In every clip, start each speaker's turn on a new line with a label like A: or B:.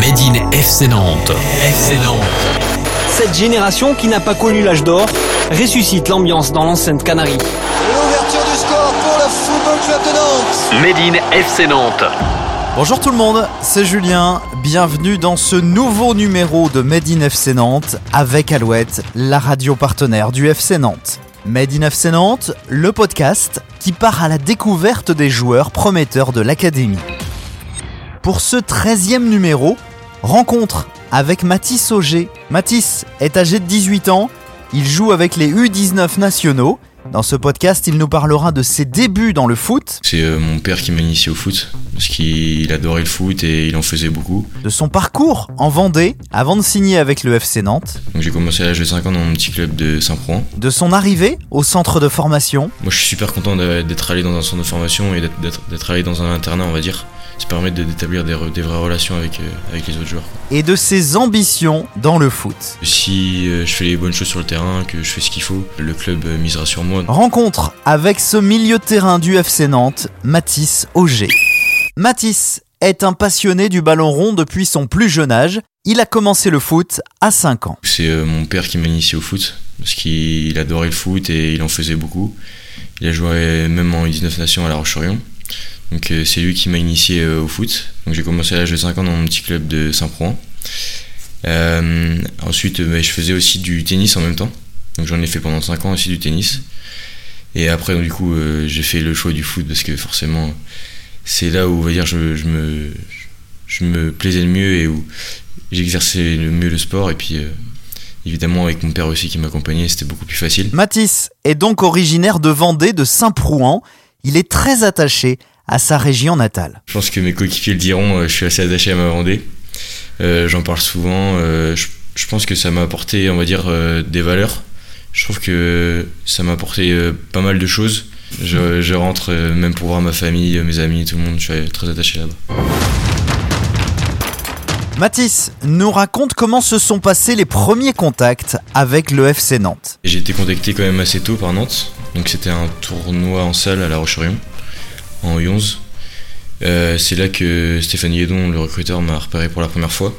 A: Made in FC Nantes. FC Nantes.
B: Cette génération qui n'a pas connu l'âge d'or ressuscite l'ambiance dans l'enceinte Canarie.
C: L'ouverture du score pour le Football Club de Nantes.
A: Made in FC Nantes.
D: Bonjour tout le monde, c'est Julien. Bienvenue dans ce nouveau numéro de Made in FC Nantes avec Alouette, la radio partenaire du FC Nantes. Made in FC Nantes, le podcast qui part à la découverte des joueurs prometteurs de l'académie. Pour ce 13e numéro, rencontre avec Mathis Auger. Mathis est âgé de 18 ans, il joue avec les U19 nationaux. Dans ce podcast, il nous parlera de ses débuts dans le foot,
E: C'est euh, mon père qui m'a initié au foot, parce qu'il adorait le foot et il en faisait beaucoup.
D: de son parcours en Vendée avant de signer avec le FC Nantes,
E: Donc j'ai commencé à l'âge de 5 ans dans mon petit club de Saint-Proin.
D: de son arrivée au centre de formation,
E: Moi je suis super content d'être allé dans un centre de formation et d'être allé dans un internat on va dire. Ça permet de- d'établir des, vraies relations avec, euh, avec les autres joueurs.
D: et de ses ambitions dans le foot.
E: Si euh, je fais les bonnes choses sur le terrain, que je fais ce qu'il faut, le club euh, misera sur moi.
D: Rencontre avec ce milieu de terrain du FC Nantes, Mathis Auger. Mathis est un passionné du ballon rond depuis son plus jeune âge. Il a commencé le foot à 5 ans.
E: C'est mon père qui m'a initié au foot, parce qu'il adorait le foot et il en faisait beaucoup. Il a joué même en 19 Nations à La Roche-sur-Yon. Donc euh, c'est lui qui m'a initié euh, au foot. Donc j'ai commencé à l'âge de 5 ans dans mon petit club de Saint-Proin. Euh, ensuite je faisais aussi du tennis en même temps. Donc j'en ai fait pendant 5 ans aussi du tennis. Et après du coup j'ai fait le choix du foot parce que forcément c'est là où on va dire je, me je me plaisais le mieux et où j'exerçais le mieux le sport et puis évidemment avec mon père aussi qui m'accompagnait c'était beaucoup plus facile.
D: Mathis est donc originaire de Vendée, de Saint-Prouan. Il est très attaché à sa région natale.
E: Je pense que mes coéquipiers le diront, euh, je suis assez attaché à ma Vendée. Euh, J'en parle souvent. euh, je, je pense que ça m'a apporté, on va dire, euh, des valeurs. Je trouve que ça m'a apporté pas mal de choses. Je, je rentre même pour voir ma famille, mes amis, tout le monde. Je suis très attaché là-bas.
D: Mathis nous raconte comment se sont passés les premiers contacts avec le FC Nantes.
E: J'ai été contacté quand même assez tôt par Nantes. Donc c'était un tournoi en salle à La Roche-sur-Yon, en U11. Euh, c'est là que Stéphane Yedon, le recruteur, m'a repéré pour la première fois.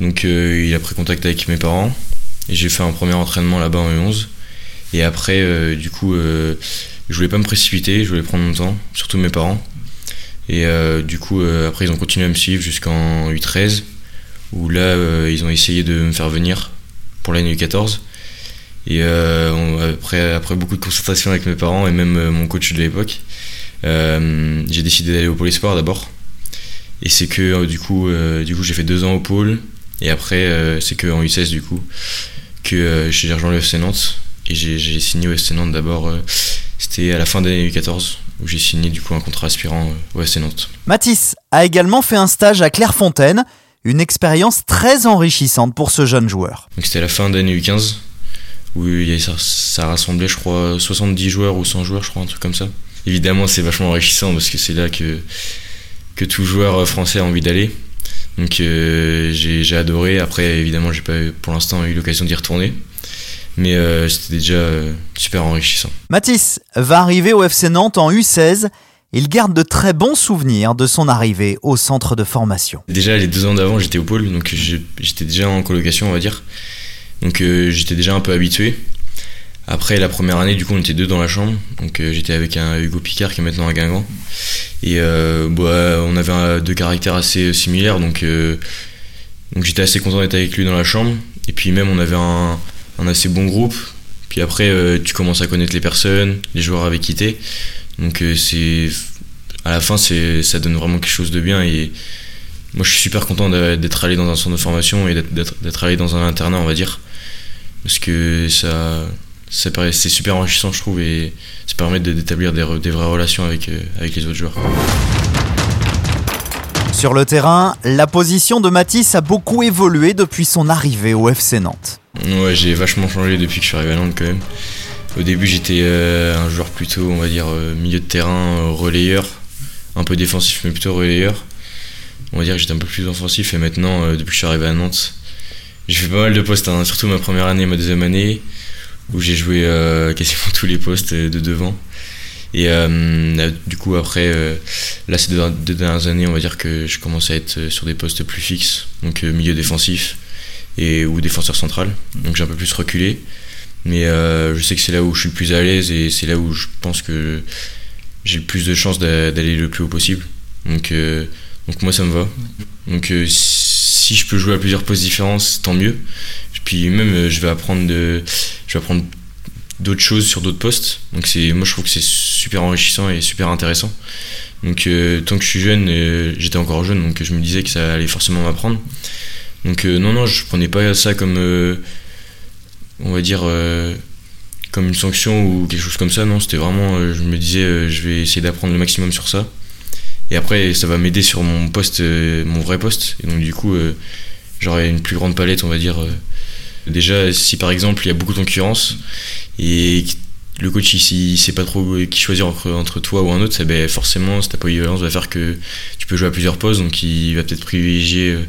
E: Donc euh, il a pris contact avec mes parents. J'ai fait un premier entraînement là-bas en U11. Et après, euh, du coup, je voulais pas me précipiter, je voulais prendre mon temps, surtout mes parents. Et du coup, après, ils ont continué à me suivre jusqu'en U13, où là, ils ont essayé de me faire venir pour l'année U14. Et après, après beaucoup de consultations avec mes parents et même mon coach de l'époque, euh, j'ai décidé d'aller au Pôle Espoir d'abord. Et c'est que euh, du coup, euh, du coup j'ai fait deux ans au Pôle. Et après, euh, c'est que en U16 du coup, que j'ai rejoint le FC Nantes. Et j'ai signé au FC Nantes d'abord. C'était à la fin de l'année U14 où j'ai signé du coup un contrat aspirant au FC Nantes.
D: Mathis a également fait un stage à Clairefontaine, une expérience très enrichissante pour ce jeune joueur.
E: Donc c'était à la fin de l'année U15 où ça rassemblait je crois 70 joueurs ou 100 joueurs je crois un truc comme ça. Évidemment c'est vachement enrichissant parce que c'est là que, que tout joueur français a envie d'aller. Donc euh, j'ai j'ai adoré. Après évidemment j'ai pas pour l'instant eu l'occasion d'y retourner. Mais euh, c'était déjà euh, super enrichissant.
D: Mathis va arriver au FC Nantes en U16. Il garde de très bons souvenirs de son arrivée au centre de formation.
E: Déjà les deux ans d'avant j'étais au pôle donc j'étais déjà en colocation on va dire. Donc j'étais déjà un peu habitué. Après la première année du coup on était deux dans la chambre. Donc euh, j'étais avec un Hugo Picard qui est maintenant à Guingamp. Et euh, bah, on avait deux caractères assez similaires donc, euh, j'étais assez content d'être avec lui dans la chambre. Et puis même on avait un, assez bon groupe. Puis après euh, tu commences à connaître les personnes, les joueurs avec qui t'es. Donc euh, c'est à la fin ça donne vraiment quelque chose de bien et moi, je suis super content d'être allé dans un centre de formation et d'être allé dans un internat, on va dire. Parce que ça, ça c'est super enrichissant, je trouve, et ça permet d'établir des, vraies relations avec, euh, avec les autres joueurs.
D: Sur le terrain, la position de Mathis a beaucoup évolué depuis son arrivée au FC Nantes.
E: Ouais, j'ai vachement changé depuis que je suis arrivé à Nantes, quand même. Au début, j'étais euh, un joueur plutôt, on va dire, euh, milieu de terrain, relayeur. Un peu défensif, mais plutôt relayeur. On va dire que j'étais un peu plus offensif, et maintenant, euh, depuis que je suis arrivé à Nantes, j'ai fait pas mal de postes, hein, surtout ma première année et ma deuxième année, où j'ai joué euh, quasiment tous les postes euh, de devant. Et euh, du coup, après, là, ces deux, dernières années, on va dire que je commence à être sur des postes plus fixes, donc milieu défensif et ou défenseur central. Donc j'ai un peu plus reculé. Mais je sais que c'est là où je suis le plus à l'aise et c'est là où je pense que j'ai le plus de chances d'a- d'aller le plus haut possible. Donc, donc moi, ça me va. Donc si je peux jouer à plusieurs postes différents, tant mieux. Puis même, je vais apprendre de, je vais apprendre d'autres choses sur d'autres postes. Donc c'est, moi, je trouve que c'est super enrichissant et super intéressant. Donc euh, tant que je suis jeune, euh, j'étais encore jeune, donc je me disais que ça allait forcément m'apprendre. Donc euh, non, non, je prenais pas ça comme, on va dire, comme une sanction ou quelque chose comme ça. Non, c'était vraiment, je me disais, je vais essayer d'apprendre le maximum sur ça. Et après, ça va m'aider sur mon poste, mon vrai poste. Et donc du coup, j'aurai une plus grande palette, on va dire. Déjà, si par exemple il y a beaucoup de concurrence et le coach il, il sait pas trop qui choisir entre, toi ou un autre, ça, ben, forcément ta polyvalence va faire que tu peux jouer à plusieurs postes, donc il va peut-être privilégier euh,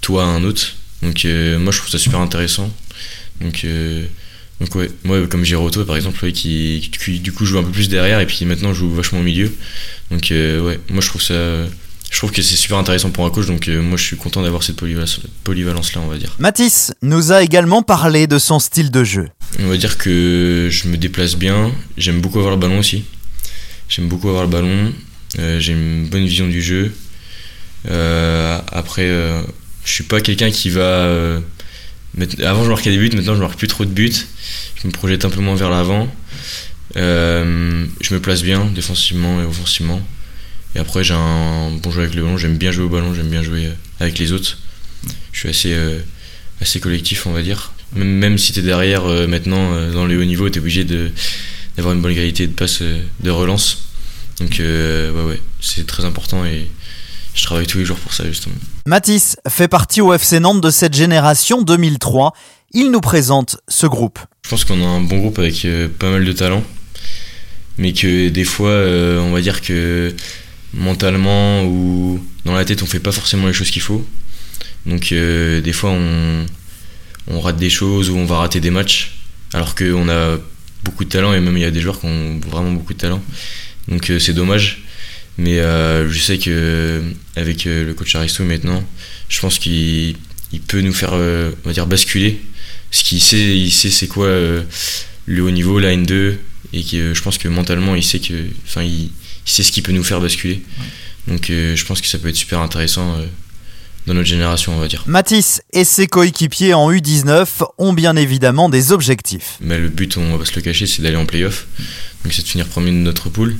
E: toi à un autre. Donc euh, moi je trouve ça super intéressant. Donc, euh, ouais, moi comme Giroto par exemple, qui, du coup joue un peu plus derrière et puis maintenant joue vachement au milieu. Donc ouais, moi je trouve ça, je trouve que c'est super intéressant pour un coach. Donc euh, moi je suis content d'avoir cette polyvalence, polyvalence là, on va dire.
D: Mathis nous a également parlé de son style de jeu.
E: On va dire que je me déplace bien. J'aime beaucoup avoir le ballon aussi. J'aime beaucoup avoir le ballon. Euh, j'ai une bonne vision du jeu. Euh, après, je suis pas quelqu'un qui va. mettre- Avant, je marquais des buts. Maintenant, je marque plus trop de buts. Je me projette un peu moins vers l'avant. Je me place bien défensivement et offensivement. Et après, j'ai un bon jeu avec le ballon. J'aime bien jouer au ballon. J'aime bien jouer euh, avec les autres. Je suis assez, euh, assez collectif, on va dire. Même, si tu es derrière euh, maintenant euh, dans les hauts niveaux, tu es obligé d'avoir une bonne qualité de passe, de relance. Donc, ouais, ouais, c'est très important et je travaille tous les jours pour ça, justement.
D: Mathis fait partie au FC Nantes de cette génération 2003. Il nous présente ce groupe.
E: Je pense qu'on a un bon groupe avec pas mal de talent, mais que des fois, on va dire que mentalement ou dans la tête, on fait pas forcément les choses qu'il faut. Donc, euh, des fois, on, on rate des choses ou on va rater des matchs, alors qu'on a beaucoup de talent et même il y a des joueurs qui ont vraiment beaucoup de talent. Donc, euh, c'est dommage. Mais euh, je sais que avec le coach Aristo maintenant, je pense qu'il il peut nous faire, on va dire, basculer parce qu'il sait, il sait c'est quoi le haut niveau, la N2, et que je pense que mentalement, il sait que, enfin, il sait ce qui peut nous faire basculer. Donc, euh, je pense que ça peut être super intéressant euh, dans notre génération, on va dire.
D: Mathis et ses coéquipiers en U19 ont bien évidemment des objectifs.
E: Mais le but, on va pas se le cacher, c'est d'aller en playoff. Donc, c'est de finir premier de notre poule.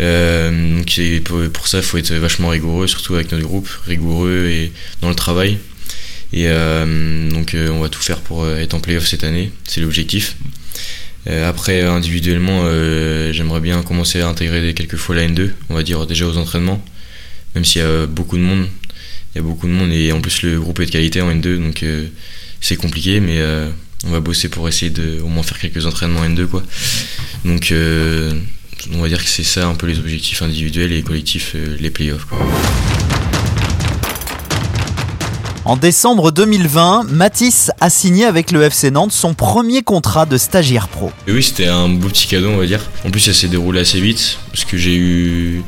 E: Euh, donc, c'est pour, pour ça, il faut être vachement rigoureux, surtout avec notre groupe, rigoureux et dans le travail. Et euh, donc, euh, on va tout faire pour être en playoff cette année, c'est l'objectif. Euh, après, individuellement, euh, j'aimerais bien commencer à intégrer quelques fois la N2, on va dire déjà aux entraînements, même s'il y a beaucoup de monde. Il y a beaucoup de monde et en plus, le groupe est de qualité en N2, donc euh, c'est compliqué, mais on va bosser pour essayer de au moins faire quelques entraînements N2 quoi. Donc on va dire que c'est ça un peu les objectifs individuels et collectifs, les playoffs. Quoi.
D: En décembre 2020, Mathis a signé avec le FC Nantes son premier contrat de stagiaire pro.
E: Et oui, c'était un beau petit cadeau, on va dire. En plus, ça s'est déroulé assez vite parce que j'ai eu,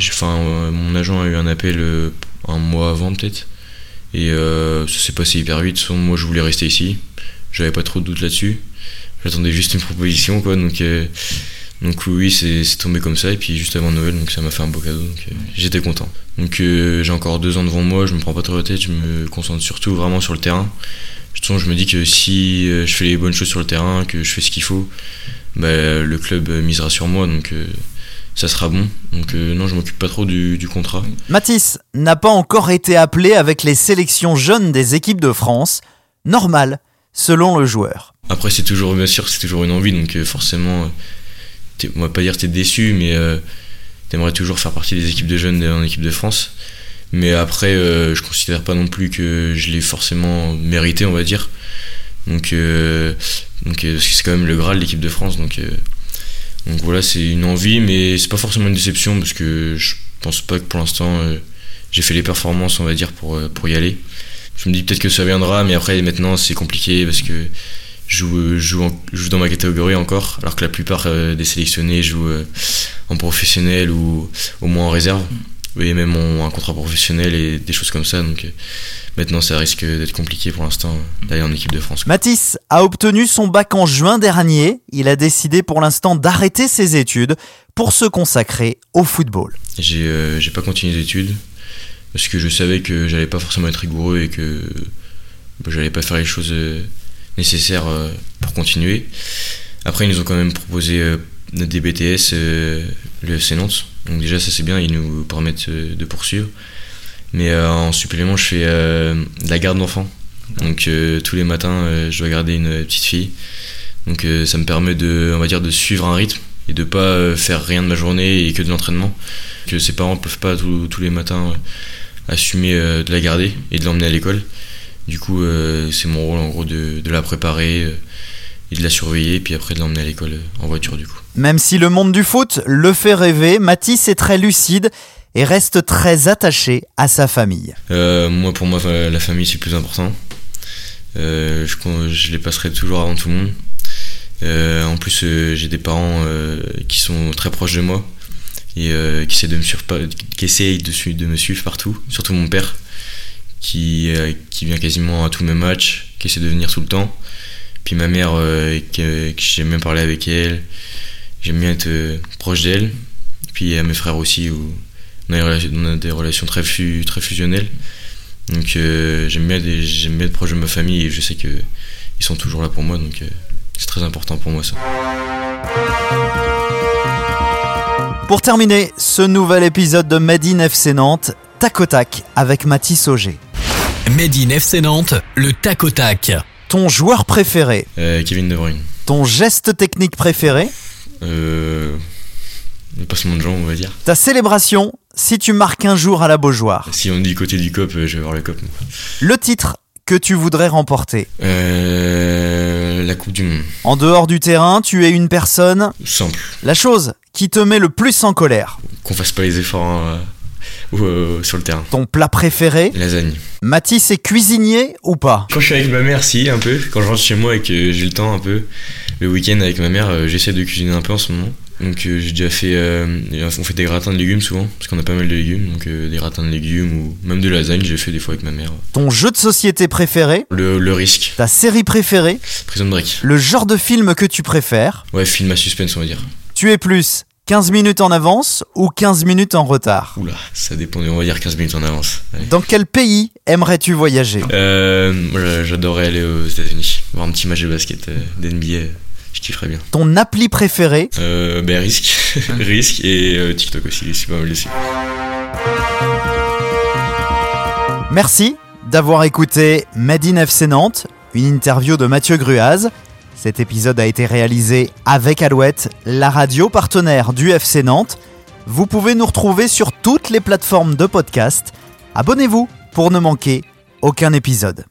E: enfin, euh, mon agent a eu un appel euh, un mois avant peut-être, et euh, ça s'est passé hyper vite. Moi, je voulais rester ici. J'avais pas trop de doute là-dessus. J'attendais juste une proposition, quoi. Donc, donc oui, c'est tombé comme ça. Et puis juste avant Noël, donc ça m'a fait un beau cadeau. Donc euh, j'étais content. Donc euh, j'ai encore deux ans devant moi. Je me prends pas trop la tête. Je me concentre surtout vraiment sur le terrain. De toute façon, je me dis que si euh, je fais les bonnes choses sur le terrain, que je fais ce qu'il faut, bah, le club misera sur moi, donc euh, ça sera bon. Donc euh, non, je m'occupe pas trop du, du contrat.
D: Mathis n'a pas encore été appelé avec les sélections jeunes des équipes de France. Normal, selon le joueur.
E: Après, c'est toujours, bien sûr, c'est toujours une envie, donc euh, forcément, on va pas dire t'es déçu, mais euh, t'aimerais toujours faire partie des équipes de jeunes en équipe de France. Mais après, euh, je considère pas non plus que je l'ai forcément mérité, on va dire. Donc, euh, donc c'est quand même le Graal l'équipe de France, donc, voilà, c'est une envie, mais c'est pas forcément une déception parce que je pense pas que pour l'instant j'ai fait les performances, on va dire, pour, pour y aller. Je me dis peut-être que ça viendra, mais après maintenant c'est compliqué parce que je joue, joue, en- dans ma catégorie encore, alors que la plupart euh, des sélectionnés jouent euh, en professionnel ou au moins en réserve, et même ont un contrat professionnel et des choses comme ça. Donc euh, maintenant, ça risque d'être compliqué pour l'instant d'aller en équipe de France.
D: Mathis a obtenu son bac en juin dernier. Il a décidé pour l'instant d'arrêter ses études pour se consacrer au football.
E: J'ai euh, j'ai pas continué les études parce que je savais que j'allais pas forcément être rigoureux et que bah, j'allais pas faire les choses euh, nécessaires euh, pour continuer. Après, ils nous ont quand même proposé euh, des BTS, euh, le FC Nantes. Donc déjà, ça c'est bien, ils nous permettent de poursuivre. Mais en supplément, je fais de la garde d'enfants. Donc tous les matins, je dois garder une petite fille. Donc ça me permet de, on va dire, de suivre un rythme et de pas faire rien de ma journée et que de l'entraînement. Que ses parents peuvent pas tous- les matins assumer de la garder et de l'emmener à l'école. Du coup, euh, c'est mon rôle en gros de, de la préparer euh, et de la surveiller, puis après de l'emmener à l'école euh, en voiture du coup.
D: Même si le monde du foot le fait rêver, Mathis est très lucide et reste très attaché à sa famille.
E: Moi, pour moi, la famille c'est le plus important. Je, les passerai toujours avant tout le monde. En plus, j'ai des parents qui sont très proches de moi et qui essaient de me suivre, pas- qui essayent de, de me suivre partout. Surtout mon père, qui, euh, qui vient quasiment à tous mes matchs, qui essaie de venir tout le temps. Puis ma mère, euh, j'aime bien parler avec elle. J'aime bien être euh, proche d'elle. Puis à mes frères aussi, on a des relations, très, très fusionnelles. Donc j'aime bien, bien être proche de ma famille et je sais qu'ils sont toujours là pour moi. Donc c'est très important pour moi ça.
D: Pour terminer ce nouvel épisode de Made in FC Nantes, tac au tac avec Mathis Auger.
A: Made in FC Nantes, le tac au tac.
D: Ton joueur préféré,
E: Euh, Kevin De Bruyne.
D: ton geste technique préféré,
E: Euh, le passement de jambes, on va dire.
D: ta célébration si tu marques un jour à la Beaujoire,
E: Si on est du côté du COP, euh, je vais voir le COP. moi.
D: le titre que tu voudrais remporter.
E: Euh, la Coupe du Monde.
D: En dehors du terrain, tu es une personne,
E: Simple.
D: la chose qui te met le plus en colère.
E: Qu'on fasse pas les efforts hein, euh, ou, euh, sur le terrain.
D: Ton plat préféré,
E: Lasagne.
D: Mathis est cuisinier ou pas?
E: Quand je suis avec ma mère, si, un peu. Quand je rentre chez moi et que j'ai le temps un peu, le week-end avec ma mère, euh, j'essaie de cuisiner un peu en ce moment. Donc euh, j'ai déjà fait, euh, on fait des gratins de légumes souvent, parce qu'on a pas mal de légumes, donc euh, des gratins de légumes ou même de lasagne, j'ai fait des fois avec ma mère.
D: Ton jeu de société préféré,
E: Le, le risque,
D: ta série préférée,
E: Prison Break.
D: le genre de film que tu préfères.
E: Ouais, film à suspense, on va dire.
D: Tu es plus 15 minutes en avance ou 15 minutes en retard?
E: Oula, ça dépend, on va dire 15 minutes en avance.
D: Dans quel pays aimerais-tu voyager?
E: Euh, j'adorerais aller aux États-Unis, voir un petit match de basket euh, d'NBA, je kifferais bien.
D: Ton appli préféré
E: Euh, ben, risque, risque et euh, TikTok aussi, c'est pas mal aussi.
D: Merci d'avoir écouté Made in FC Nantes, une interview de Mathieu Gruaz. Cet épisode a été réalisé avec Alouette, la radio partenaire du FC Nantes. Vous pouvez nous retrouver sur toutes les plateformes de podcast. Abonnez-vous pour ne manquer aucun épisode.